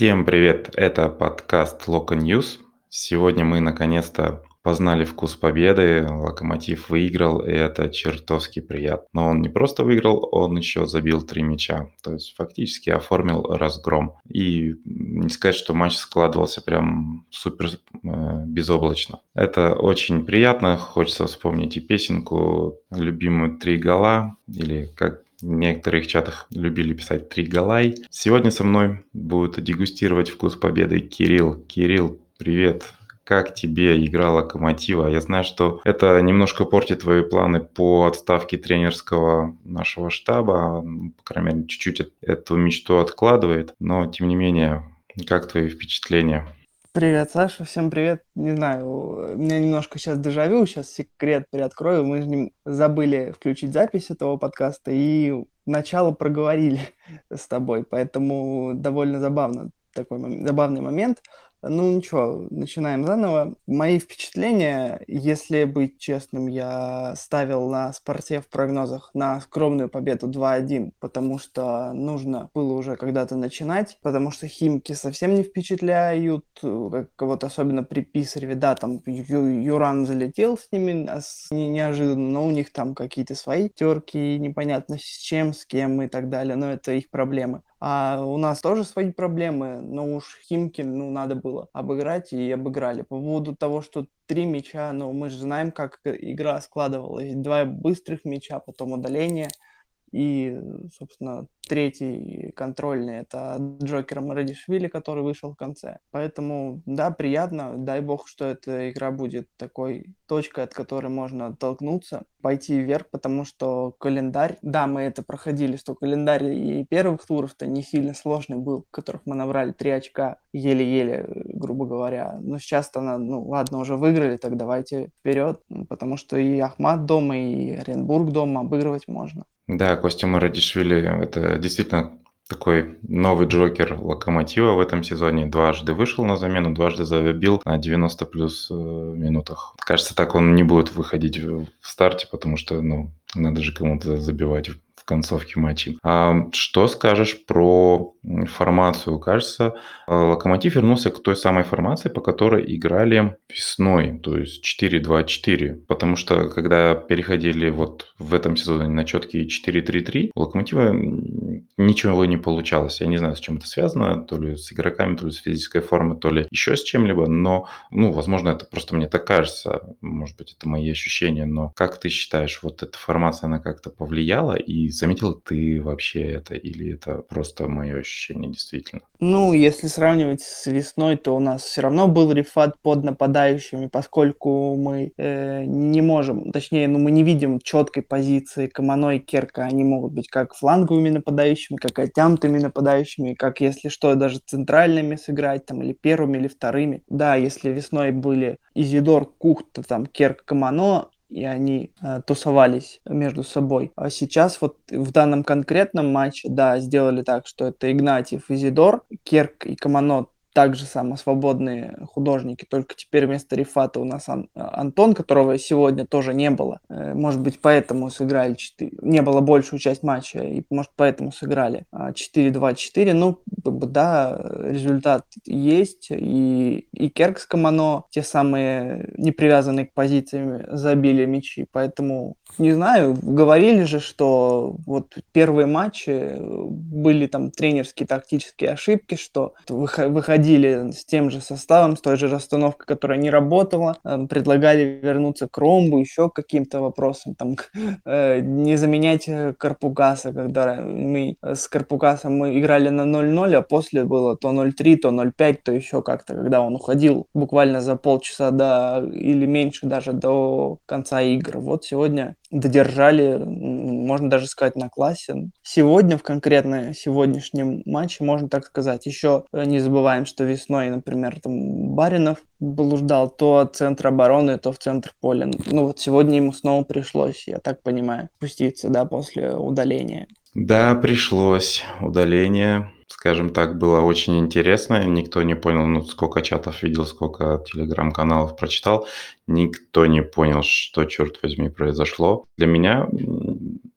Всем привет! Это подкаст Local News. Сегодня мы наконец-то познали вкус победы. Локомотив выиграл, и это чертовски приятно. Но он не просто выиграл, он еще забил три мяча. То есть фактически оформил разгром. И не сказать, что матч складывался прям супер э, безоблачно. Это очень приятно. Хочется вспомнить и песенку любимую «Три гола» или как в некоторых чатах любили писать «Три голай». Сегодня со мной будет дегустировать вкус победы Кирилл. Кирилл, привет! Как тебе игра Локомотива? Я знаю, что это немножко портит твои планы по отставке тренерского нашего штаба. По крайней мере, чуть-чуть эту мечту откладывает. Но, тем не менее, как твои впечатления? Привет, Саша, всем привет. Не знаю, у меня немножко сейчас дежавю, сейчас секрет приоткрою. Мы же забыли включить запись этого подкаста и начало проговорили с тобой, поэтому довольно забавно такой забавный момент. Ну ничего, начинаем заново. Мои впечатления, если быть честным, я ставил на спорте в прогнозах на скромную победу 2-1, потому что нужно было уже когда-то начинать, потому что химки совсем не впечатляют, как вот особенно при Писареве, да, там Ю- Юран залетел с ними а не, неожиданно, но у них там какие-то свои терки, непонятно с чем, с кем и так далее, но это их проблемы. А у нас тоже свои проблемы, но уж Химки, ну, надо было обыграть и обыграли. По поводу того, что три мяча, ну, мы же знаем, как игра складывалась. Два быстрых мяча, потом удаление – и, собственно, третий контрольный – это Джокер Марадишвили, который вышел в конце. Поэтому, да, приятно. Дай бог, что эта игра будет такой точкой, от которой можно оттолкнуться, пойти вверх, потому что календарь, да, мы это проходили, что календарь и первых туров-то не сильно сложный был, в которых мы набрали три очка еле-еле, грубо говоря. Но сейчас-то, ну ладно, уже выиграли, так давайте вперед, потому что и Ахмат дома, и Оренбург дома обыгрывать можно. Да, Костя Марадишвили – это действительно такой новый Джокер Локомотива в этом сезоне. Дважды вышел на замену, дважды забил на 90 плюс э, минутах. Кажется, так он не будет выходить в старте, потому что ну, надо же кому-то забивать концовке матча. А что скажешь про формацию? Кажется, э, Локомотив вернулся к той самой формации, по которой играли весной, то есть 4-2-4. Потому что когда переходили вот в этом сезоне на четкие 4-3-3, у Локомотива ничего не получалось. Я не знаю, с чем это связано, то ли с игроками, то ли с физической формой, то ли еще с чем-либо, но, ну, возможно, это просто мне так кажется, может быть, это мои ощущения, но как ты считаешь, вот эта формация, она как-то повлияла и Заметил ты вообще это или это просто мое ощущение действительно? Ну, если сравнивать с весной, то у нас все равно был рефат под нападающими, поскольку мы э, не можем, точнее, ну, мы не видим четкой позиции Камано и Керка. Они могут быть как фланговыми нападающими, как оттянутыми нападающими, как, если что, даже центральными сыграть, там, или первыми, или вторыми. Да, если весной были Изидор, Кухта, там, Керк, Камано, и они э, тусовались между собой. А сейчас вот в данном конкретном матче, да, сделали так, что это Игнатьев, Изидор, Керк и Каманот также само свободные художники, только теперь вместо Рифата у нас Ан- Антон, которого сегодня тоже не было. Э, может быть, поэтому сыграли 4... Не было большую часть матча, и, может, поэтому сыграли 4-2-4. Ну, да, результат есть. И, и Керк с Камано, те самые не привязанные к позициям, забили мячи. Поэтому, не знаю, говорили же, что вот первые матчи были там тренерские тактические ошибки, что выходили с тем же составом, с той же расстановкой, которая не работала, э, предлагали вернуться к ромбу, еще к каким-то вопросам, там, э, не заменять э, Карпугаса, когда мы с Карпугасом мы играли на 0-0, а после было то 0-3, то 0-5, то еще как-то, когда он уходил буквально за полчаса до, или меньше даже до конца игр. Вот сегодня додержали, можно даже сказать, на классе. Сегодня, в конкретно сегодняшнем матче, можно так сказать, еще не забываем, что весной, например, там Баринов блуждал то от центра обороны, то в центр поля. Ну вот сегодня ему снова пришлось, я так понимаю, спуститься, да, после удаления. Да, пришлось. Удаление, скажем так, было очень интересно. Никто не понял, ну, сколько чатов видел, сколько телеграм-каналов прочитал. Никто не понял, что, черт возьми, произошло. Для меня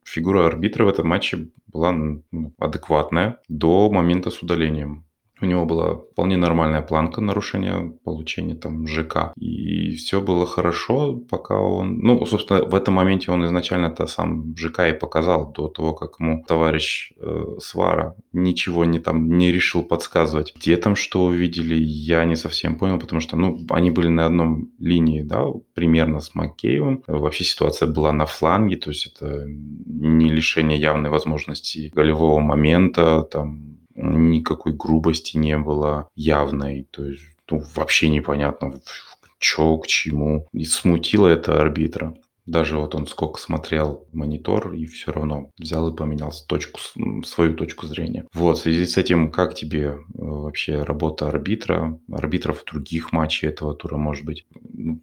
фигура арбитра в этом матче была ну, адекватная до момента с удалением. У него была вполне нормальная планка нарушения получения там ЖК. И все было хорошо, пока он... Ну, собственно, в этом моменте он изначально-то сам ЖК и показал до того, как ему товарищ э, Свара ничего не там не решил подсказывать. Где там что увидели, я не совсем понял, потому что, ну, они были на одном линии, да, примерно с Маккеевым. Вообще ситуация была на фланге, то есть это не лишение явной возможности голевого момента, там никакой грубости не было явной, то есть ну, вообще непонятно, что к чему. И смутило это арбитра. Даже вот он сколько смотрел монитор и все равно взял и поменял точку, свою точку зрения. Вот, в связи с этим, как тебе э, вообще работа арбитра, арбитров других матчей этого тура, может быть?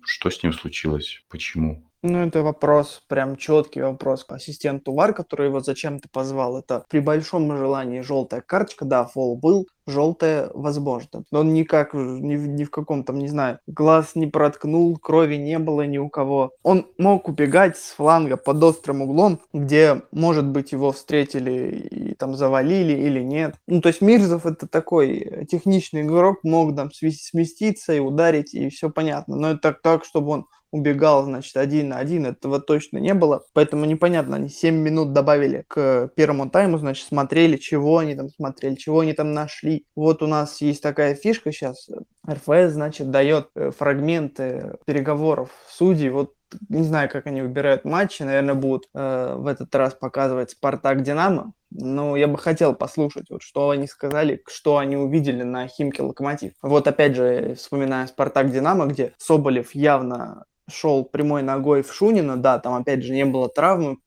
Что с ним случилось? Почему? Ну, это вопрос, прям четкий вопрос к ассистенту ВАР, который его зачем-то позвал. Это при большом желании желтая карточка, да, фол был, желтая возможно. Но он никак, ни, ни в каком там, не знаю, глаз не проткнул, крови не было ни у кого. Он мог убегать с фланга под острым углом, где, может быть, его встретили и там завалили или нет. Ну, то есть Мирзов это такой техничный игрок, мог там сместиться и ударить, и все понятно. Но это так, чтобы он убегал, значит, один на один, этого точно не было. Поэтому непонятно, они 7 минут добавили к первому тайму, значит, смотрели, чего они там смотрели, чего они там нашли. Вот у нас есть такая фишка сейчас, РФС, значит, дает э, фрагменты переговоров судей, вот не знаю, как они выбирают матчи, наверное, будут э, в этот раз показывать Спартак Динамо. Но я бы хотел послушать, вот что они сказали, что они увидели на Химке Локомотив. Вот опять же, вспоминая Спартак Динамо, где Соболев явно шел прямой ногой в Шунина, да, там опять же не было травмы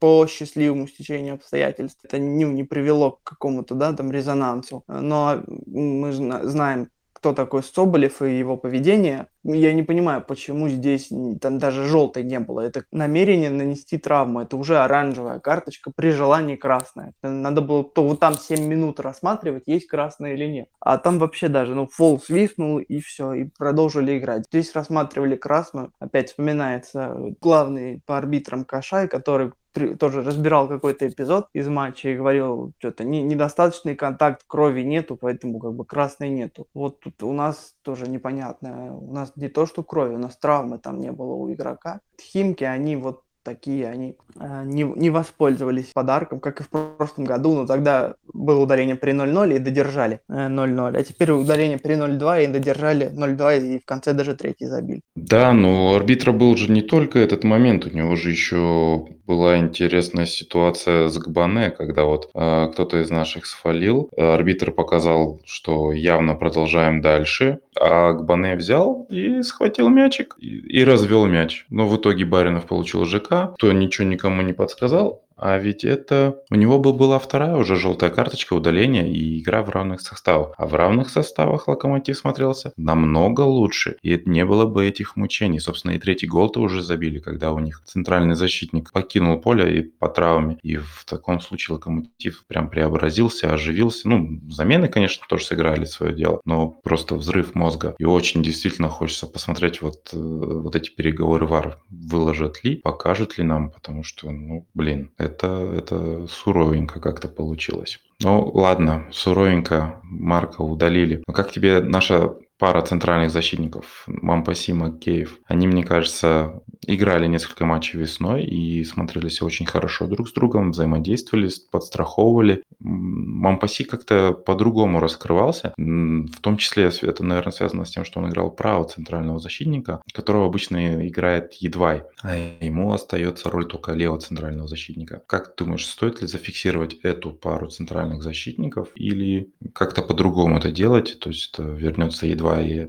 по счастливому стечению обстоятельств. Это не, не привело к какому-то, да, там резонансу. Но мы знаем, кто такой Соболев и его поведение. Я не понимаю, почему здесь там даже желтой не было. Это намерение нанести травму. Это уже оранжевая карточка, при желании красная. Надо было то вот там 7 минут рассматривать, есть красная или нет. А там вообще даже, ну, фол свистнул и все, и продолжили играть. Здесь рассматривали красную. Опять вспоминается главный по арбитрам Кашай, который тоже разбирал какой-то эпизод из матча и говорил, что-то не, недостаточный контакт, крови нету, поэтому как бы красной нету. Вот тут у нас тоже непонятно. У нас не то, что крови, у нас травмы там не было у игрока. Химки, они вот такие, они э, не, не воспользовались подарком, как и в прошлом году, но тогда было ударение при 0-0 и додержали э, 0-0, а теперь ударение при 0-2 и додержали 0-2 и в конце даже третий забили. Да, но у арбитра был же не только этот момент, у него же еще была интересная ситуация с Гбане, когда вот э, кто-то из наших сфалил, арбитр показал, что явно продолжаем дальше, а Гбане взял и схватил мячик и, и развел мяч. Но в итоге Баринов получил ЖК, кто ничего никому не подсказал, а ведь это у него бы была вторая уже желтая карточка удаления и игра в равных составах. А в равных составах Локомотив смотрелся намного лучше. И не было бы этих мучений. Собственно, и третий гол-то уже забили, когда у них центральный защитник покинул поле и по травме. И в таком случае Локомотив прям преобразился, оживился. Ну, замены, конечно, тоже сыграли свое дело, но просто взрыв мозга. И очень действительно хочется посмотреть вот, э, вот эти переговоры ВАР. Выложат ли, покажут ли нам, потому что, ну, блин, это, это суровенько как-то получилось. Ну, ладно, суровенько Марка удалили. Но как тебе наша пара центральных защитников, Мампаси, Макеев, они, мне кажется, играли несколько матчей весной и смотрелись очень хорошо друг с другом, взаимодействовали, подстраховывали. Мампаси как-то по-другому раскрывался, в том числе это, наверное, связано с тем, что он играл право центрального защитника, которого обычно играет Едвай, а ему остается роль только левого центрального защитника. Как ты думаешь, стоит ли зафиксировать эту пару центральных защитников или как-то по-другому это делать, то есть вернется Едвай и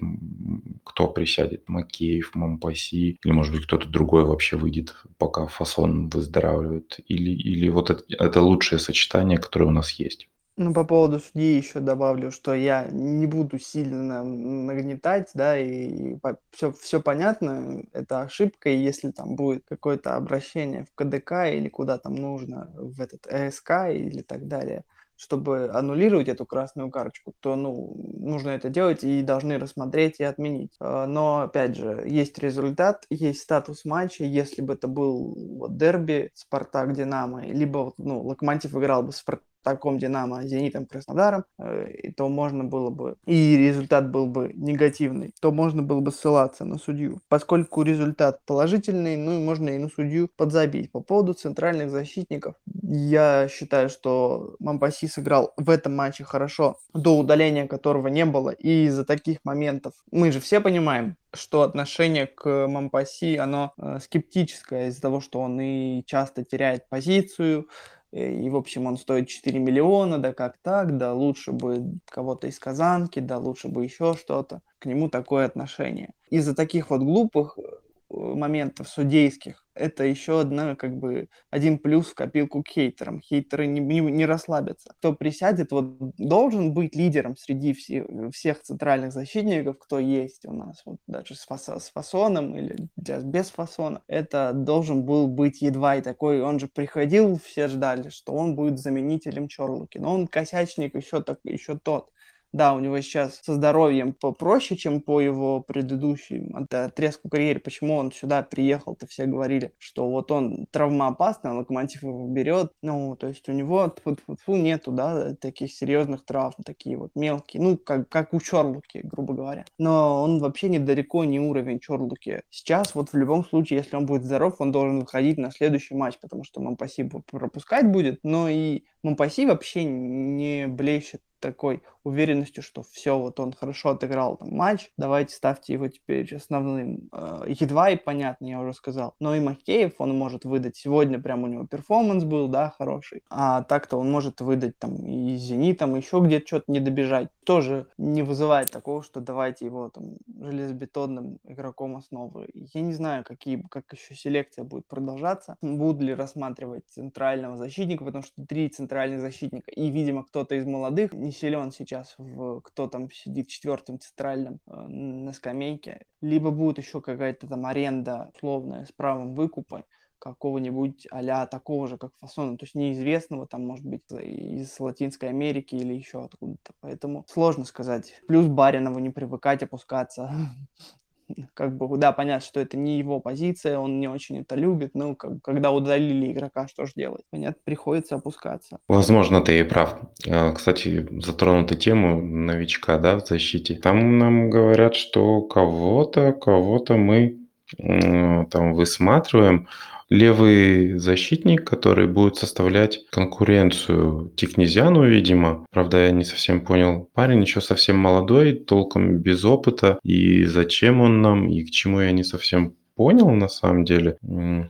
кто присядет, Макеев, Мампаси, или, может быть, кто-то другой вообще выйдет, пока фасон выздоравливает, или, или вот это, это лучшее сочетание, которое у нас есть. Ну, по поводу судьи еще добавлю, что я не буду сильно нагнетать, да, и все, все понятно, это ошибка, и если там будет какое-то обращение в КДК или куда там нужно, в этот ЭСК или так далее – чтобы аннулировать эту красную карточку, то ну, нужно это делать и должны рассмотреть и отменить. А, но, опять же, есть результат, есть статус матча. Если бы это был вот, дерби Спартак-Динамо, либо ну, Локомотив играл бы с Спартаком, Динамо, Зенитом, Краснодаром, э, то можно было бы, и результат был бы негативный, то можно было бы ссылаться на судью. Поскольку результат положительный, ну и можно и на судью подзабить. По поводу центральных защитников, я считаю, что Мампаси сыграл в этом матче хорошо, до удаления которого не было, и из-за таких моментов мы же все понимаем, что отношение к Мампаси, оно э, скептическое из-за того, что он и часто теряет позицию, и, в общем, он стоит 4 миллиона, да как так, да лучше бы кого-то из Казанки, да лучше бы еще что-то. К нему такое отношение. Из-за таких вот глупых э, моментов судейских это еще одна, как бы, один плюс в копилку к хейтерам. Хейтеры не, не, не расслабятся. Кто присядет, вот должен быть лидером среди все, всех центральных защитников, кто есть у нас, вот даже с, фасо, с фасоном или без фасона. Это должен был быть едва и такой, он же приходил, все ждали, что он будет заменителем Чорлуки, но он косячник еще, так, еще тот. Да, у него сейчас со здоровьем попроще, чем по его предыдущим отрезку карьеры. Почему он сюда приехал-то? Все говорили, что вот он травмоопасный, локомотив его берет. Ну, то есть у него тьфу -тьфу -тьфу, нету, да, таких серьезных травм, такие вот мелкие. Ну, как, как у Чорлуки, грубо говоря. Но он вообще недалеко не уровень Чорлуки. Сейчас вот в любом случае, если он будет здоров, он должен выходить на следующий матч, потому что Мампаси пропускать будет, но и Мампаси вообще не блещет такой уверенностью, что все, вот он хорошо отыграл там матч, давайте ставьте его теперь основным. Э, едва и понятно, я уже сказал. Но и Макеев он может выдать. Сегодня прям у него перформанс был, да, хороший. А так-то он может выдать там и Зенитом, еще где-то что-то не добежать. Тоже не вызывает такого, что давайте его там железобетонным игроком основы. Я не знаю, какие, как еще селекция будет продолжаться. Будут ли рассматривать центрального защитника, потому что три центральных защитника и, видимо, кто-то из молодых не силен сейчас, в, кто там сидит четвертым центральным э, на скамейке, либо будет еще какая-то там аренда условная с правом выкупа, какого-нибудь а такого же, как Фасона, то есть неизвестного, там, может быть, из Латинской Америки или еще откуда-то. Поэтому сложно сказать. Плюс Баринову не привыкать опускаться как бы, да, понятно, что это не его позиция, он не очень это любит, но как, когда удалили игрока, что же делать? Понятно, приходится опускаться. Возможно, ты и прав. А, кстати, затронута тему новичка, да, в защите. Там нам говорят, что кого-то, кого-то мы там высматриваем, левый защитник, который будет составлять конкуренцию Тикнезиану, видимо. Правда, я не совсем понял. Парень еще совсем молодой, толком без опыта. И зачем он нам, и к чему я не совсем понял на самом деле.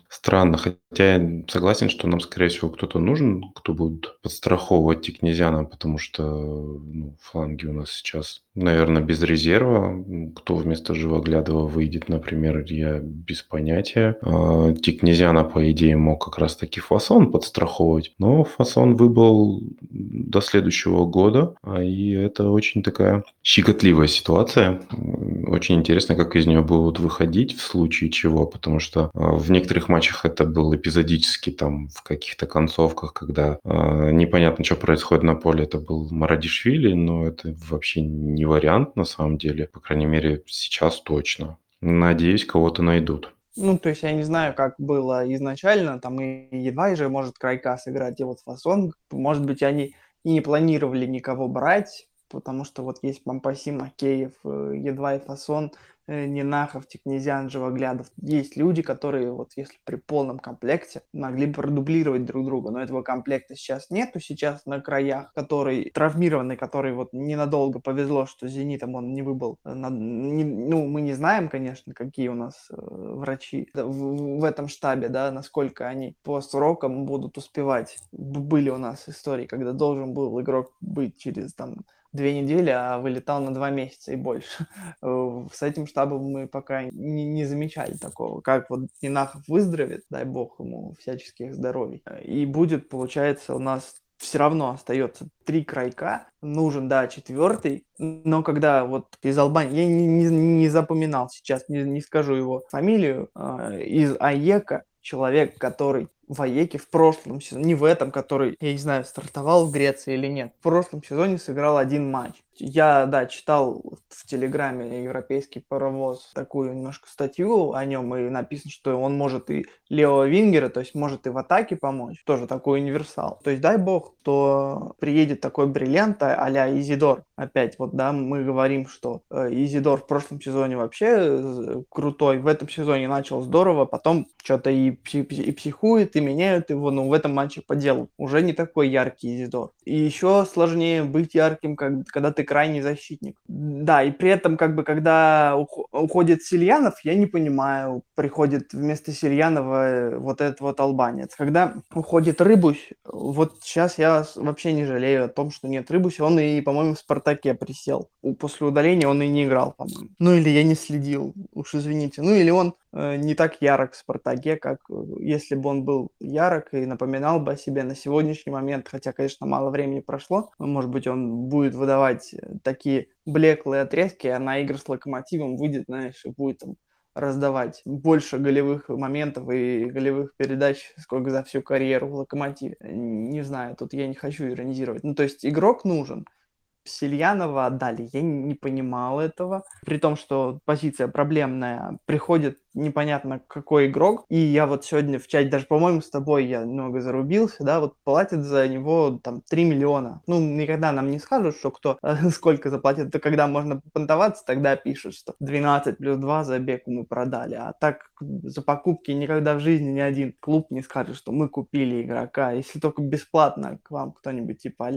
Странно, хотя я согласен, что нам, скорее всего, кто-то нужен, кто будет подстраховывать Тикнезиана, потому что ну, фланги у нас сейчас Наверное, без резерва. Кто вместо Живоглядова выйдет, например, я без понятия. А, Тикнезиана, по идее, мог как раз-таки фасон подстраховывать, но фасон выбыл до следующего года, а, и это очень такая щекотливая ситуация. Очень интересно, как из нее будут выходить в случае чего, потому что а, в некоторых матчах это был эпизодически, там, в каких-то концовках, когда непонятно, что происходит на поле, это был Марадишвили, но это вообще не вариант на самом деле, по крайней мере, сейчас точно. Надеюсь, кого-то найдут. Ну, то есть я не знаю, как было изначально, там и едва же может Крайка сыграть, и вот Фасон, может быть, они и не планировали никого брать, потому что вот есть Пампаси, Макеев, э, едва и Фасон, Э, Нинахов, Тикнезян, Живоглядов. Есть люди, которые, вот если при полном комплекте, могли бы продублировать друг друга, но этого комплекта сейчас нету. Сейчас на краях, который травмированный, который вот ненадолго повезло, что Зенитом он не выбыл. Э, ну, мы не знаем, конечно, какие у нас э, врачи в этом штабе, да, насколько они по срокам будут успевать. Были у нас истории, когда должен был игрок быть через там две недели, а вылетал на два месяца и больше. Э, с этим штабом мы пока не, не замечали такого. Как вот Нинахов выздоровеет, дай бог ему всяческих здоровий. И будет, получается, у нас все равно остается три крайка, нужен, да, четвертый, но когда вот из Албании, я не, не, не запоминал сейчас, не, не скажу его фамилию, э, из АЕКа, человек, который в Аеке в прошлом сезоне, не в этом, который, я не знаю, стартовал в Греции или нет, в прошлом сезоне сыграл один матч. Я, да, читал в Телеграме «Европейский паровоз» такую немножко статью о нем, и написано, что он может и левого вингера, то есть может и в атаке помочь, тоже такой универсал. То есть дай бог, то приедет такой бриллиант а-ля Изидор. Опять вот, да, мы говорим, что э, Изидор в прошлом сезоне вообще крутой, в этом сезоне начал здорово, потом что-то и, и психует, и меняют его, но в этом матче по делу. Уже не такой яркий Изидор. И еще сложнее быть ярким, когда ты крайний защитник. Да, и при этом, как бы, когда уходит Сильянов, я не понимаю, приходит вместо Сильянова э, вот этот вот албанец. Когда уходит Рыбусь, вот сейчас я вообще не жалею о том, что нет Рыбуся, он и, по-моему, в Спартаке присел. После удаления он и не играл, по-моему. Ну или я не следил, уж извините. Ну или он не так ярок в «Спартаке», как э, если бы он был ярок и напоминал бы о себе на сегодняшний момент, хотя, конечно, мало времени прошло, может быть, он будет выдавать э, такие блеклые отрезки, а на игры с «Локомотивом» выйдет, знаешь, и будет там раздавать больше голевых моментов и голевых передач, сколько за всю карьеру в «Локомотиве». Не знаю, тут я не хочу иронизировать. Ну, то есть игрок нужен, Сильянова отдали. Я не понимал этого. При том, что позиция проблемная. Приходит непонятно какой игрок. И я вот сегодня в чате, даже, по-моему, с тобой я много зарубился, да, вот платят за него там 3 миллиона. Ну, никогда нам не скажут, что кто сколько заплатит. Это когда можно понтоваться, тогда пишут, что 12 плюс 2 за беку мы продали. А так за покупки никогда в жизни ни один клуб не скажет, что мы купили игрока. Если только бесплатно к вам кто-нибудь типа а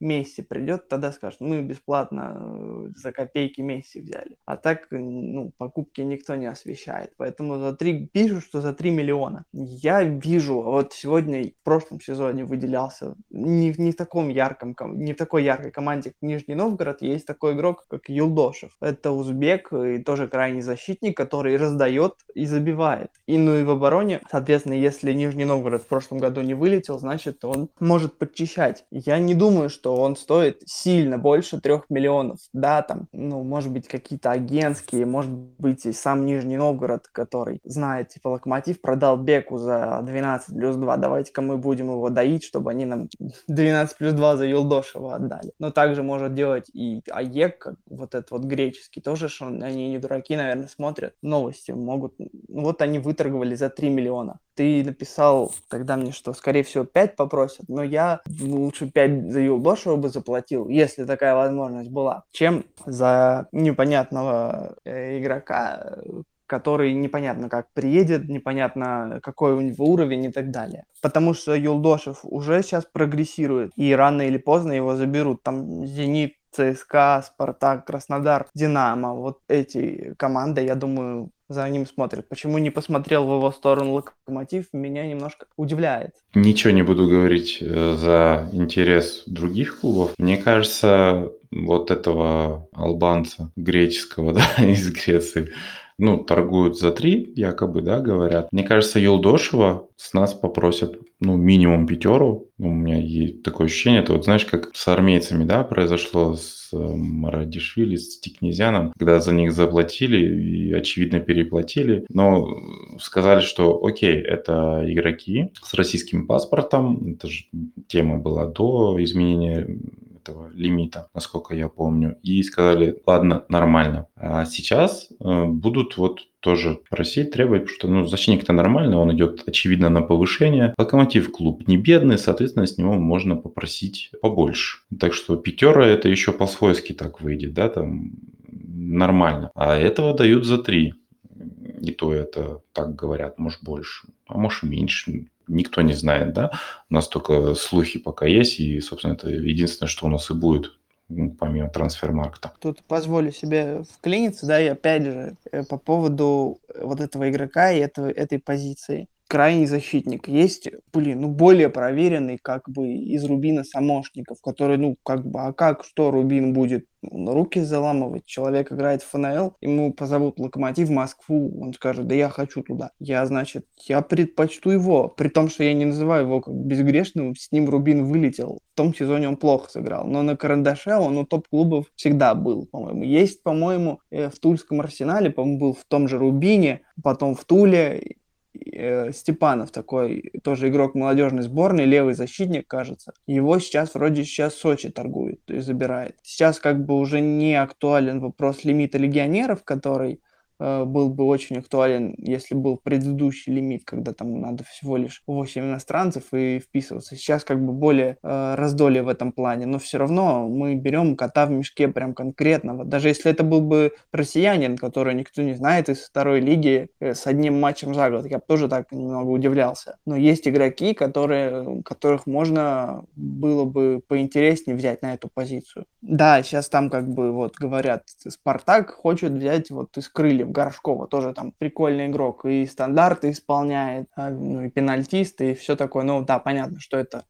Месси придет, тогда скажет, мы бесплатно э, за копейки Месси взяли. А так, ну, покупки никто не освещает. Поэтому за 3, пишут, что за 3 миллиона. Я вижу, вот сегодня в прошлом сезоне выделялся не, не в таком ярком, не в такой яркой команде, как Нижний Новгород, есть такой игрок, как Юлдошев. Это узбек и тоже крайний защитник, который раздает и забивает. И ну и в обороне, соответственно, если Нижний Новгород в прошлом году не вылетел, значит, он может подчищать. Я не думаю, что что он стоит сильно больше трех миллионов. Да, там, ну, может быть, какие-то агентские, может быть, и сам Нижний Новгород, который знает, типа, Локомотив продал Беку за 12 плюс 2, давайте-ка мы будем его доить, чтобы они нам 12 плюс 2 за Юлдошева отдали. Но также может делать и АЕК, вот этот вот греческий, тоже, что они не дураки, наверное, смотрят новости, могут, вот они выторговали за 3 миллиона. Ты написал тогда мне, что, скорее всего, 5 попросят, но я лучше 5 за Юлдошева дешево бы заплатил, если такая возможность была, чем за непонятного э, игрока, который непонятно как приедет, непонятно какой у него уровень и так далее. Потому что Юлдошев уже сейчас прогрессирует, и рано или поздно его заберут. Там Зенит, ЦСКА, Спартак, Краснодар, Динамо. Вот эти команды, я думаю, за ним смотрят. Почему не посмотрел в его сторону Локомотив, меня немножко удивляет. Ничего не буду говорить э, за интерес других клубов. Мне кажется, вот этого албанца греческого, да, из Греции, ну, торгуют за три, якобы, да, говорят. Мне кажется, Юлдошева с нас попросят, ну, минимум пятеру. У меня есть такое ощущение, это вот, знаешь, как с армейцами, да, произошло с э, Марадишвили, с Тикнезяном, когда за них заплатили и, очевидно, переплатили, но сказали, что, окей, это игроки с российским паспортом, это же тема была до изменения этого лимита, насколько я помню, и сказали, ладно, нормально. А сейчас э, будут вот тоже просить, требовать, что ну, защитник-то нормальный, он идет, очевидно, на повышение. Локомотив клуб не бедный, соответственно, с него можно попросить побольше. Так что пятера это еще по-свойски так выйдет, да, там нормально. А этого дают за три. И то это так говорят, может больше, а может меньше никто не знает, да, у нас только слухи пока есть, и, собственно, это единственное, что у нас и будет ну, помимо трансфермаркта. Тут позволю себе вклиниться, да, и опять же, э, по поводу вот этого игрока и этого, этой позиции крайний защитник. Есть, блин, ну, более проверенный, как бы, из Рубина самошников, который, ну, как бы, а как, что Рубин будет? Ну, руки заламывать. Человек играет в ФНЛ, ему позовут Локомотив Москву, он скажет, да я хочу туда. Я, значит, я предпочту его, при том, что я не называю его как безгрешным, с ним Рубин вылетел. В том сезоне он плохо сыграл, но на карандаше он у топ-клубов всегда был, по-моему. Есть, по-моему, э, в Тульском Арсенале, по-моему, был в том же Рубине, потом в Туле, Степанов такой, тоже игрок молодежной сборной, левый защитник, кажется. Его сейчас вроде сейчас Сочи торгует и забирает. Сейчас как бы уже не актуален вопрос лимита легионеров, который Э, был бы очень актуален, если был предыдущий лимит, когда там надо всего лишь 8 иностранцев и вписываться. Сейчас как бы более э, раздолье в этом плане, но все равно мы берем кота в мешке прям конкретного. Даже если это был бы россиянин, который никто не знает из второй лиги э, с одним матчем за год, я бы тоже так немного удивлялся. Но есть игроки, которые, которых можно было бы поинтереснее взять на эту позицию. Да, сейчас там как бы вот говорят, Спартак хочет взять вот из крыльев Горшкова, тоже там прикольный игрок, и стандарты исполняет, а, ну, и пенальтист, и все такое. Ну да, понятно, что это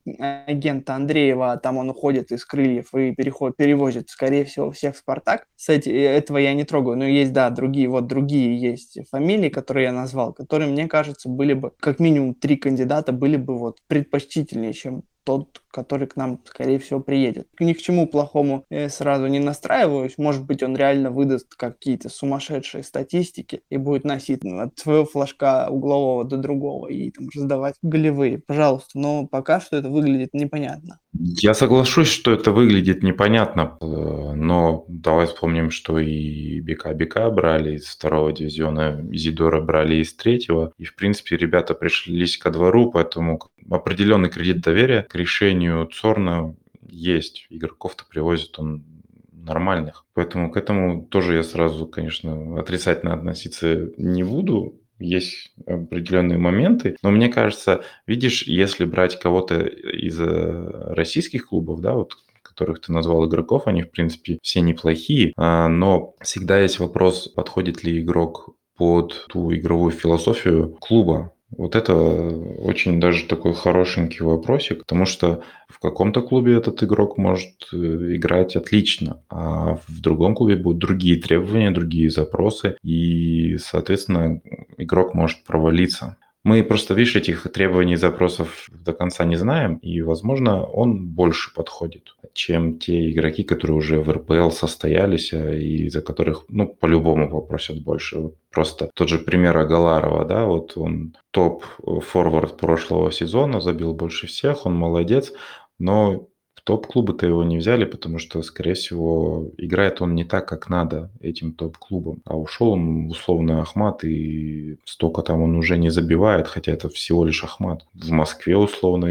агент Андреева, а там он уходит из крыльев и переход, перевозит, скорее всего, всех в Спартак. Кстати, этого я не трогаю, но есть, да, другие, вот другие есть фамилии, которые я назвал, которые, мне кажется, были бы, как минимум три кандидата были бы вот предпочтительнее, чем тот, который к нам, скорее всего, приедет. Ни к чему плохому я сразу не настраиваюсь. Может быть, он реально выдаст какие-то сумасшедшие статистики и будет носить от своего флажка углового до другого и там раздавать голевые. Пожалуйста. Но пока что это выглядит непонятно. Я соглашусь, что это выглядит непонятно, э, но давай вспомним, что и Бека брали из второго дивизиона, Изидора брали из третьего, и, в принципе, ребята пришлись ко двору, поэтому определенный кредит доверия к решению Цорна есть. Игроков-то привозит он нормальных. Поэтому к этому тоже я сразу, конечно, отрицательно относиться не буду. Есть определенные моменты, но мне кажется, видишь, если брать кого-то из э, российских клубов, да, вот которых ты назвал игроков, они, в принципе, все неплохие, а, но всегда есть вопрос, подходит ли игрок под ту игровую философию клуба. Вот это очень даже такой хорошенький вопросик, потому что в каком-то клубе этот игрок может э, играть отлично, а в другом клубе будут другие требования, другие запросы, и, соответственно, игрок может провалиться. Мы просто, видишь, этих требований и запросов до конца не знаем, и, возможно, он больше подходит, чем те игроки, которые уже в РПЛ состоялись, а, и за которых, ну, по-любому попросят больше. Просто тот же пример Агаларова, да, вот он топ-форвард прошлого сезона, забил больше всех, он молодец, но топ-клубы-то его не взяли, потому что, скорее всего, играет он не так, как надо этим топ-клубам. А ушел он условно Ахмат, и столько там он уже не забивает, хотя это всего лишь Ахмат. В Москве условно,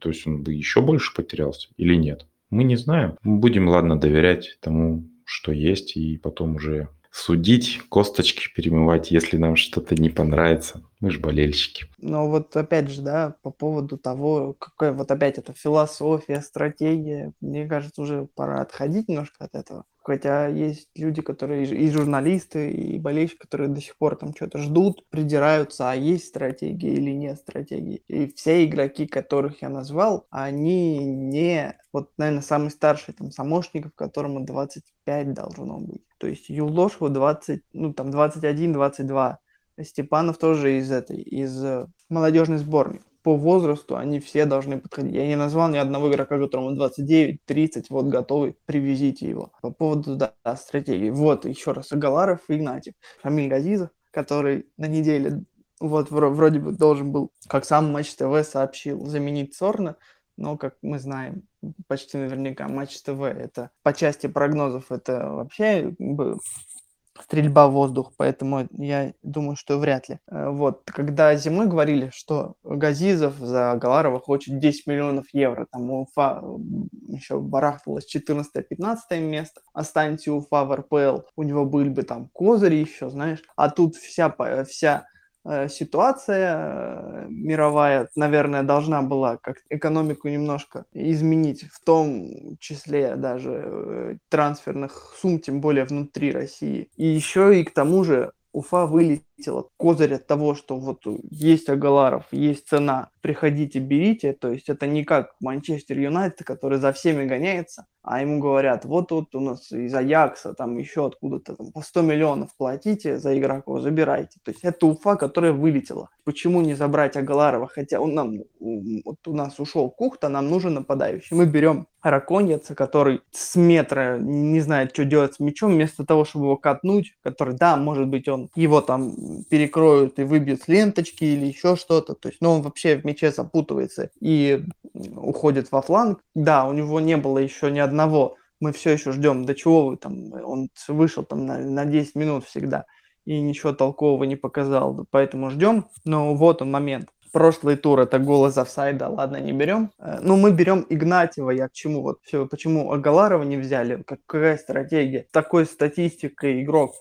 то есть он бы еще больше потерялся или нет? Мы не знаем. Мы будем, ладно, доверять тому, что есть, и потом уже судить, косточки перемывать, если нам что-то не понравится. Мы же болельщики. Но вот опять же, да, по поводу того, какая вот опять эта философия, стратегия, мне кажется, уже пора отходить немножко от этого. Хотя есть люди, которые и журналисты, и болельщики, которые до сих пор там что-то ждут, придираются, а есть стратегия или нет стратегии. И все игроки, которых я назвал, они не... Вот, наверное, самый старший там Самошников, которому 25 должно быть. То есть Юлошеву 20, ну там 21-22. Степанов тоже из этой, из э, молодежной сборной по возрасту они все должны подходить. Я не назвал ни одного игрока, которому 29-30, вот готовый, привезите его. По поводу да, стратегии. Вот еще раз Агаларов и Игнатьев. Фамиль Газизов, который на неделе вот вроде бы должен был, как сам Матч ТВ сообщил, заменить Сорна, но, как мы знаем, почти наверняка Матч ТВ это по части прогнозов это вообще стрельба в воздух, поэтому я думаю, что вряд ли. Э, вот, когда зимой говорили, что Газизов за Галарова хочет 10 миллионов евро, там Уфа еще барахталось 14-15 место, останьте Уфа в РПЛ, у него были бы там козыри еще, знаешь, а тут вся, вся Э, ситуация э, мировая, наверное, должна была как экономику немножко изменить, в том числе даже э, трансферных сумм, тем более внутри России. И еще и к тому же Уфа вылетела. Козырь от того, что вот есть Агаларов, есть цена, приходите, берите. То есть это не как Манчестер Юнайтед, который за всеми гоняется, а ему говорят, вот тут у нас из Аякса, там еще откуда-то там, по 100 миллионов платите за игроков, забирайте. То есть это Уфа, которая вылетела. Почему не забрать Агаларова? Хотя он нам, вот у нас ушел Кухта, нам нужен нападающий. Мы берем Раконьяца, который с метра не знает, что делать с мячом, вместо того, чтобы его катнуть, который, да, может быть, он его там перекроют и выбьет с ленточки или еще что-то. То есть, ну, он вообще в мяче запутывается и уходит во фланг. Да, у него не было еще ни одного. Мы все еще ждем, до чего вы там, он вышел там на, на 10 минут всегда и ничего толкового не показал, поэтому ждем. Но вот он момент прошлый тур это гол из офсайда, ладно, не берем. Э, ну, мы берем Игнатьева, я к чему вот все, почему Агаларова не взяли, как, какая стратегия. Такой статистикой игрок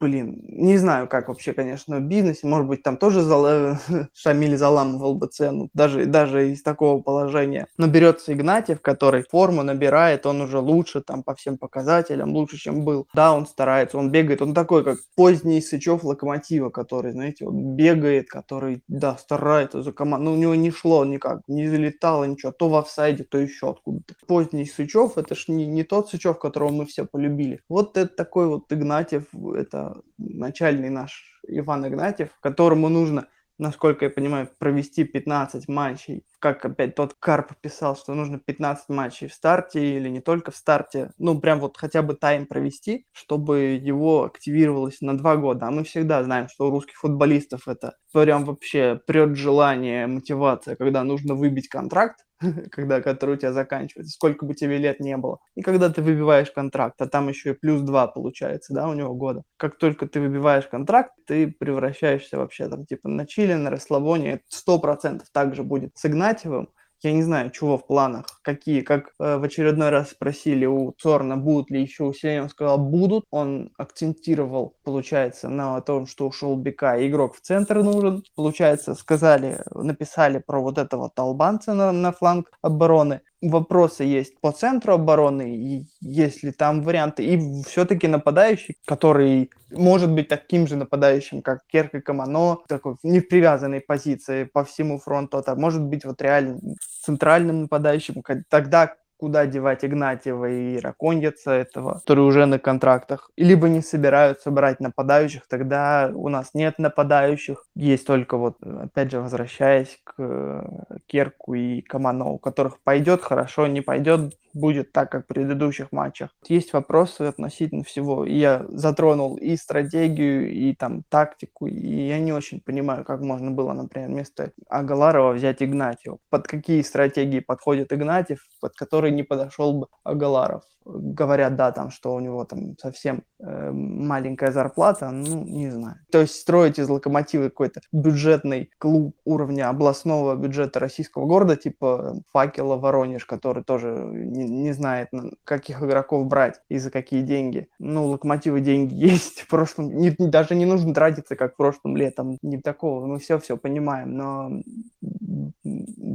блин, не знаю, как вообще, конечно, в бизнесе, может быть, там тоже зал... Шамиль заламывал бы цену, даже, даже из такого положения. Но берется Игнатьев, который форму набирает, он уже лучше там по всем показателям, лучше, чем был. Да, он старается, он бегает, он такой, как поздний Сычев Локомотива, который, знаете, он бегает, который, да, старается за команду, но у него не шло никак, не залетало ничего, то в офсайде, то еще откуда-то. Поздний Сычев, это ж не, не тот Сычев, которого мы все полюбили. Вот это такой вот Игнатьев, это начальный наш Иван Игнатьев, которому нужно, насколько я понимаю, провести 15 матчей. Как опять тот Карп писал, что нужно 15 матчей в старте или не только в старте, ну прям вот хотя бы тайм провести, чтобы его активировалось на два года. А мы всегда знаем, что у русских футболистов это прям вообще прет желание, мотивация, когда нужно выбить контракт, когда, который у тебя заканчивается, сколько бы тебе лет не было. И когда ты выбиваешь контракт, а там еще и плюс два получается, да, у него года. Как только ты выбиваешь контракт, ты превращаешься вообще там типа на чили, на расслабоне. Сто процентов также будет с Игнатьевым я не знаю, чего в планах, какие, как э, в очередной раз спросили у Цорна, будут ли еще усиления, он сказал, будут. Он акцентировал, получается, на том, что ушел Бека, игрок в центр нужен. Получается, сказали, написали про вот этого толбанца на, на фланг обороны вопросы есть по центру обороны, и есть ли там варианты, и все-таки нападающий, который может быть таким же нападающим, как Керк Камано, такой не в привязанной позиции по всему фронту, а может быть вот реально центральным нападающим, тогда куда девать Игнатьева и Раконьица этого, которые уже на контрактах, либо не собираются брать нападающих, тогда у нас нет нападающих, есть только вот, опять же, возвращаясь к э, Керку и Камано, у которых пойдет хорошо, не пойдет, будет так, как в предыдущих матчах. Есть вопросы относительно всего. Я затронул и стратегию, и там тактику, и я не очень понимаю, как можно было, например, вместо Агаларова взять Игнатьева. Под какие стратегии подходит Игнатьев, под которые не подошел бы Агаларов говорят, да, там, что у него там совсем э, маленькая зарплата, ну, не знаю. То есть строить из локомотива какой-то бюджетный клуб уровня областного бюджета российского города, типа Факела Воронеж, который тоже не, не знает, каких игроков брать и за какие деньги. Ну, локомотивы деньги есть в прошлом, не, даже не нужно тратиться, как в прошлом летом, не такого, мы все-все понимаем, но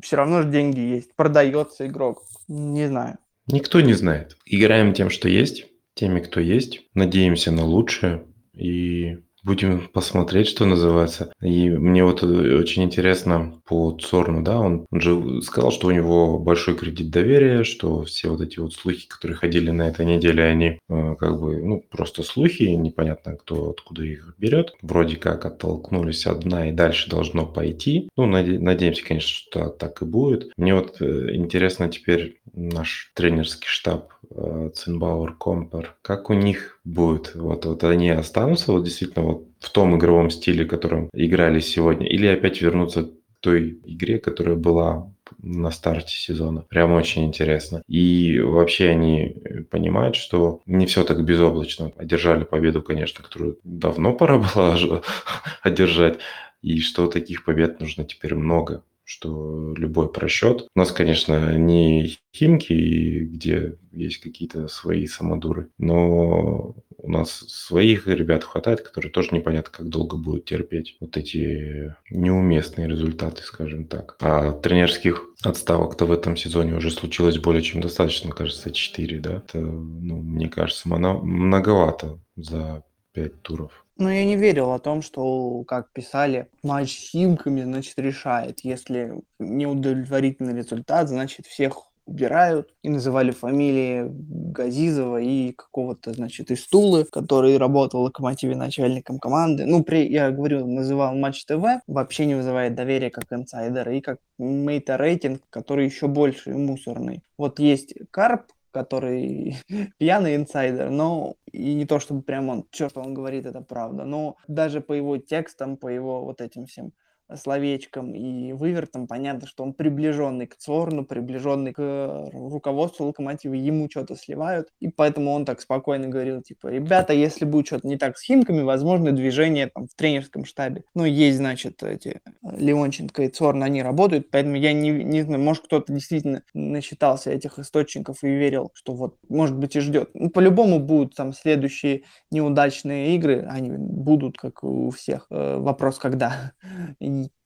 все равно же деньги есть, продается игрок, не знаю. Никто не знает. Играем тем, что есть, теми, кто есть. Надеемся на лучшее. И Будем посмотреть, что называется. И мне вот э, очень интересно по Цорну, да, он, он же сказал, что у него большой кредит доверия, что все вот эти вот слухи, которые ходили на этой неделе, они э, как бы, ну, просто слухи, непонятно, кто откуда их берет. Вроде как оттолкнулись от дна и дальше должно пойти. Ну, наде- надеемся, конечно, что так и будет. Мне вот э, интересно теперь наш тренерский штаб э, Цинбауэр, Компер, как у них будет? Вот, вот они останутся вот действительно вот в том игровом стиле, которым играли сегодня, или опять вернуться к той игре, которая была на старте сезона. Прям очень интересно. И вообще они понимают, что не все так безоблачно. Одержали победу, конечно, которую давно пора было одержать. И что таких побед нужно теперь много что любой просчет. У нас, конечно, не Химки, где есть какие-то свои самодуры, но у нас своих ребят хватает, которые тоже непонятно, как долго будут терпеть вот эти неуместные результаты, скажем так. А тренерских отставок-то в этом сезоне уже случилось более чем достаточно, кажется, 4, да? Это, ну, мне кажется, многовато за пять туров. Но я не верил о том, что, как писали, матч с Химками, значит, решает. Если неудовлетворительный результат, значит, всех убирают и называли фамилии Газизова и какого-то, значит, из Тулы, который работал в Локомотиве начальником команды. Ну, при, я говорю, называл Матч ТВ, вообще не вызывает доверия как инсайдер и как мейта рейтинг, который еще больше мусорный. Вот есть Карп, который пьяный инсайдер, но и не то чтобы прям он, черт, он говорит, это правда, но даже по его текстам, по его вот этим всем словечком и вывертом, понятно, что он приближенный к Цорну, приближенный к руководству Локомотива, ему что-то сливают, и поэтому он так спокойно говорил, типа, ребята, если будет что-то не так с Химками, возможно, движение там в тренерском штабе. Ну, есть, значит, эти Леонченко и Цорн, они работают, поэтому я не, не знаю, может, кто-то действительно насчитался этих источников и верил, что вот, может быть, и ждет. Ну, по-любому будут там следующие неудачные игры, они будут, как у всех. Э, вопрос, когда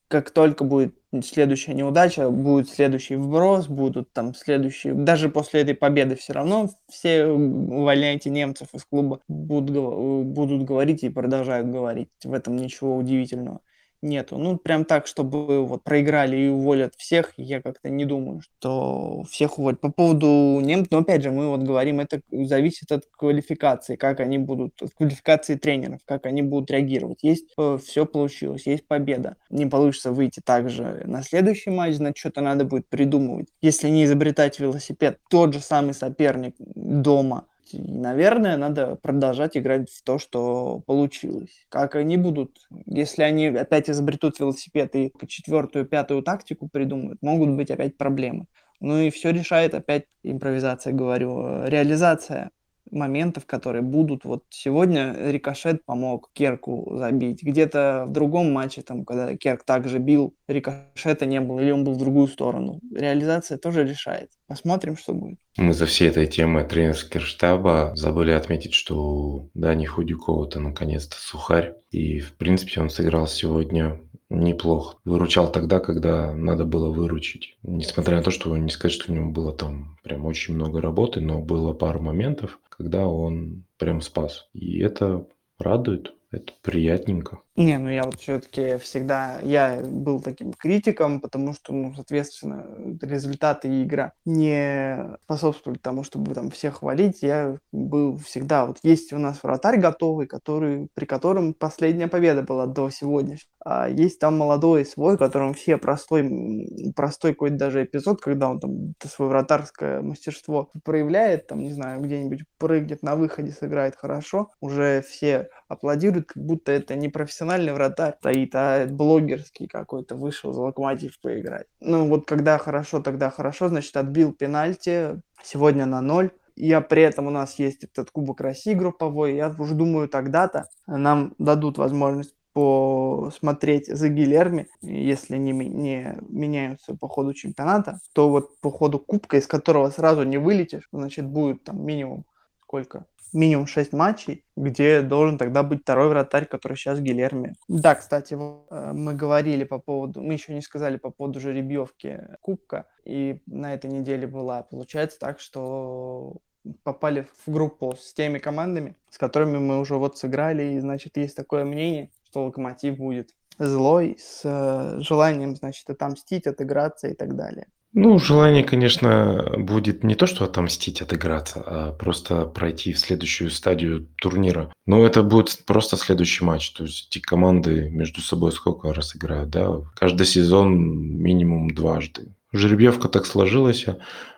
как только будет следующая неудача, будет следующий вброс, будут там следующие... Даже после этой победы все равно все увольняйте немцев из клуба будут, будут говорить и продолжают говорить. В этом ничего удивительного нету. Ну, прям так, чтобы вот проиграли и уволят всех, я как-то не думаю, что всех уволят. По поводу немцев, но опять же, мы вот говорим, это зависит от квалификации, как они будут, от квалификации тренеров, как они будут реагировать. Есть э, все получилось, есть победа. Не получится выйти также на следующий матч, значит, что-то надо будет придумывать. Если не изобретать велосипед, тот же самый соперник дома – и, наверное, надо продолжать играть в то, что получилось. Как они будут, если они опять изобретут велосипед и четвертую, пятую тактику придумают, могут быть опять проблемы. Ну и все решает опять импровизация, говорю, реализация моментов, которые будут. Вот сегодня Рикошет помог Керку забить. Где-то в другом матче, там, когда Керк также бил, Рикошета не было, или он был в другую сторону. Реализация тоже решает. Посмотрим, что будет. Мы за всей этой темой тренерского штаба забыли отметить, что Дани Худякова-то наконец-то сухарь. И, в принципе, он сыграл сегодня неплохо. Выручал тогда, когда надо было выручить. Несмотря на то, что не сказать, что у него было там прям очень много работы, но было пару моментов, когда он прям спас. И это радует, это приятненько. Не, ну я вот все-таки всегда, я был таким критиком, потому что, ну, соответственно, результаты и игра не способствовали тому, чтобы там всех хвалить. Я был всегда, вот есть у нас вратарь готовый, который, при котором последняя победа была до сегодняшнего. А есть там молодой свой, которым все простой, простой какой-то даже эпизод, когда он там свое вратарское мастерство проявляет, там, не знаю, где-нибудь прыгнет на выходе, сыграет хорошо, уже все аплодируют, как будто это не профессионал профессиональный вратарь стоит, а блогерский какой-то вышел за локомотив поиграть. Ну вот когда хорошо, тогда хорошо, значит отбил пенальти, сегодня на ноль. Я при этом у нас есть этот Кубок России групповой. Я уже думаю, тогда-то нам дадут возможность посмотреть за Гилерми, если не, не меняются по ходу чемпионата, то вот по ходу кубка, из которого сразу не вылетишь, значит, будет там минимум сколько? Минимум 6 матчей, где должен тогда быть второй вратарь, который сейчас Гилерми. Да, кстати, э, мы говорили по поводу, мы еще не сказали по поводу жеребьевки Кубка, и на этой неделе была. Получается так, что попали в группу с теми командами, с которыми мы уже вот сыграли, и, значит, есть такое мнение, что Локомотив будет злой, с э, желанием, значит, отомстить, отыграться и так далее. Ну, желание, конечно, будет не то, что отомстить, отыграться, а просто пройти в следующую стадию турнира. Но это будет просто следующий матч. То есть эти команды между собой сколько раз играют, да? Каждый сезон минимум дважды. Жеребьевка так сложилась, а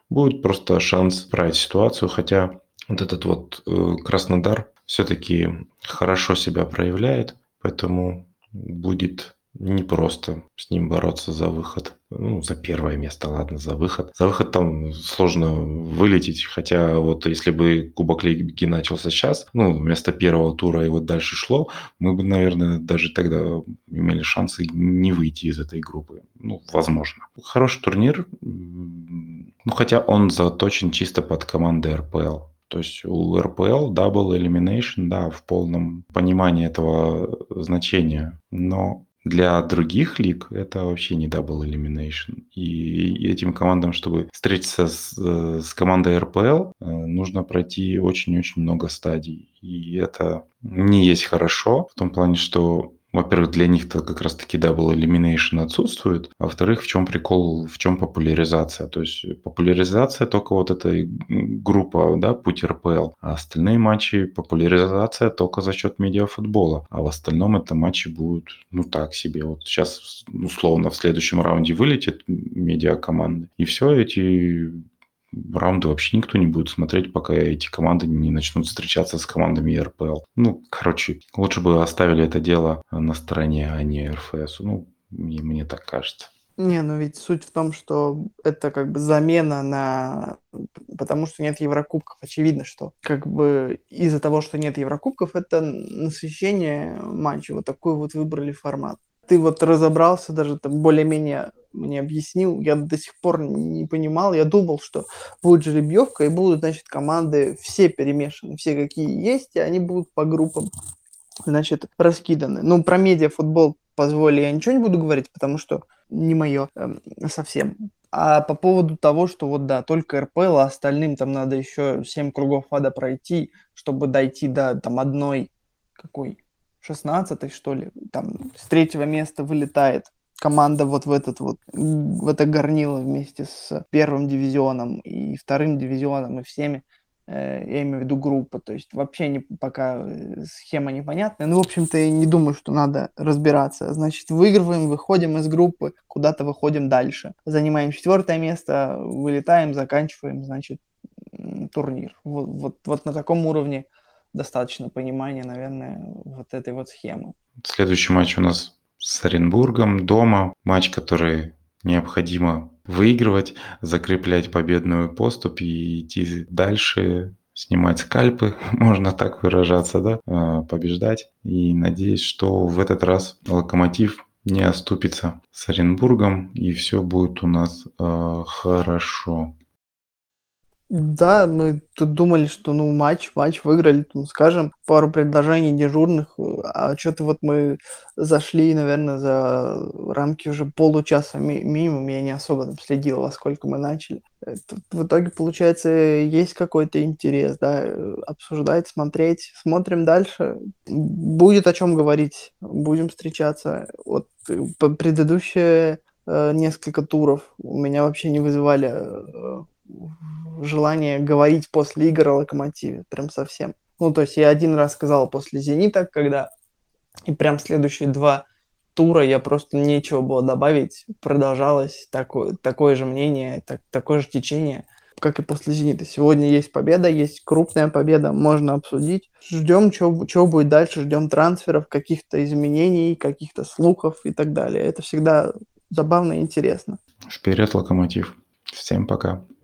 будет просто шанс править ситуацию, хотя вот этот вот э, Краснодар все-таки хорошо себя проявляет, поэтому будет не просто с ним бороться за выход. Ну, за первое место, ладно, за выход. За выход там сложно вылететь, хотя вот если бы Кубок Лиги начался сейчас, ну, вместо первого тура и вот дальше шло, мы бы, наверное, даже тогда имели шансы не выйти из этой группы. Ну, возможно. Хороший турнир, ну, хотя он заточен чисто под команды РПЛ. То есть у РПЛ double elimination, да, в полном понимании этого значения. Но для других лиг это вообще не double elimination. И этим командам, чтобы встретиться с, э, с командой РПЛ, э, нужно пройти очень-очень много стадий. И это не есть хорошо в том плане, что во-первых, для них-то как раз-таки double elimination отсутствует, а во-вторых, в чем прикол, в чем популяризация? То есть популяризация только вот этой группа, да, путь РПЛ, а остальные матчи популяризация только за счет медиафутбола, а в остальном это матчи будут, ну так себе. Вот сейчас условно в следующем раунде вылетит медиа команды, и все эти раунды вообще никто не будет смотреть, пока эти команды не начнут встречаться с командами РПЛ. Ну, короче, лучше бы оставили это дело на стороне, а не РФС. Ну, мне, мне так кажется. Не, ну ведь суть в том, что это как бы замена на... Потому что нет Еврокубков. Очевидно, что как бы из-за того, что нет Еврокубков, это насыщение матча. Вот такой вот выбрали формат. Ты вот разобрался даже там более-менее мне объяснил, я до сих пор не понимал, я думал, что будет жеребьевка и будут, значит, команды все перемешаны, все какие есть, и они будут по группам, значит, раскиданы. Ну, про медиафутбол позволю я ничего не буду говорить, потому что не мое э, совсем. А по поводу того, что вот да, только РПЛ, а остальным там надо еще 7 кругов ада пройти, чтобы дойти до там одной, какой, 16 что ли, там с третьего места вылетает команда вот в этот вот, в это горнило вместе с первым дивизионом и вторым дивизионом и всеми, э, я имею в виду группа, то есть вообще не, пока э, схема непонятная, ну, в общем-то, я не думаю, что надо разбираться, значит, выигрываем, выходим из группы, куда-то выходим дальше, занимаем четвертое место, вылетаем, заканчиваем, значит, турнир. Вот, вот, вот на таком уровне достаточно понимания, наверное, вот этой вот схемы. Следующий матч у нас с Оренбургом дома. Матч, который необходимо выигрывать, закреплять победную поступь и идти дальше, снимать скальпы, можно так выражаться, да, а, побеждать. И надеюсь, что в этот раз Локомотив не оступится с Оренбургом, и все будет у нас э, хорошо. Да, мы тут думали, что ну матч, матч выиграли, ну, скажем, пару предложений дежурных, а что-то вот мы зашли, наверное, за рамки уже получаса ми- минимум, я не особо там следил, во сколько мы начали. Э, тут в итоге, получается, есть какой-то интерес, да, обсуждать, смотреть, смотрим дальше, будет о чем говорить, будем встречаться. Вот э, предыдущие э, несколько туров у меня вообще не вызывали э, желание говорить после игр о Локомотиве, прям совсем. Ну, то есть я один раз сказал после Зенита, когда и прям следующие два тура я просто нечего было добавить, продолжалось такое, такое же мнение, так, такое же течение, как и после Зенита. Сегодня есть победа, есть крупная победа, можно обсудить. Ждем, что будет дальше, ждем трансферов, каких-то изменений, каких-то слухов и так далее. Это всегда забавно и интересно. Вперед, Локомотив. Всем пока.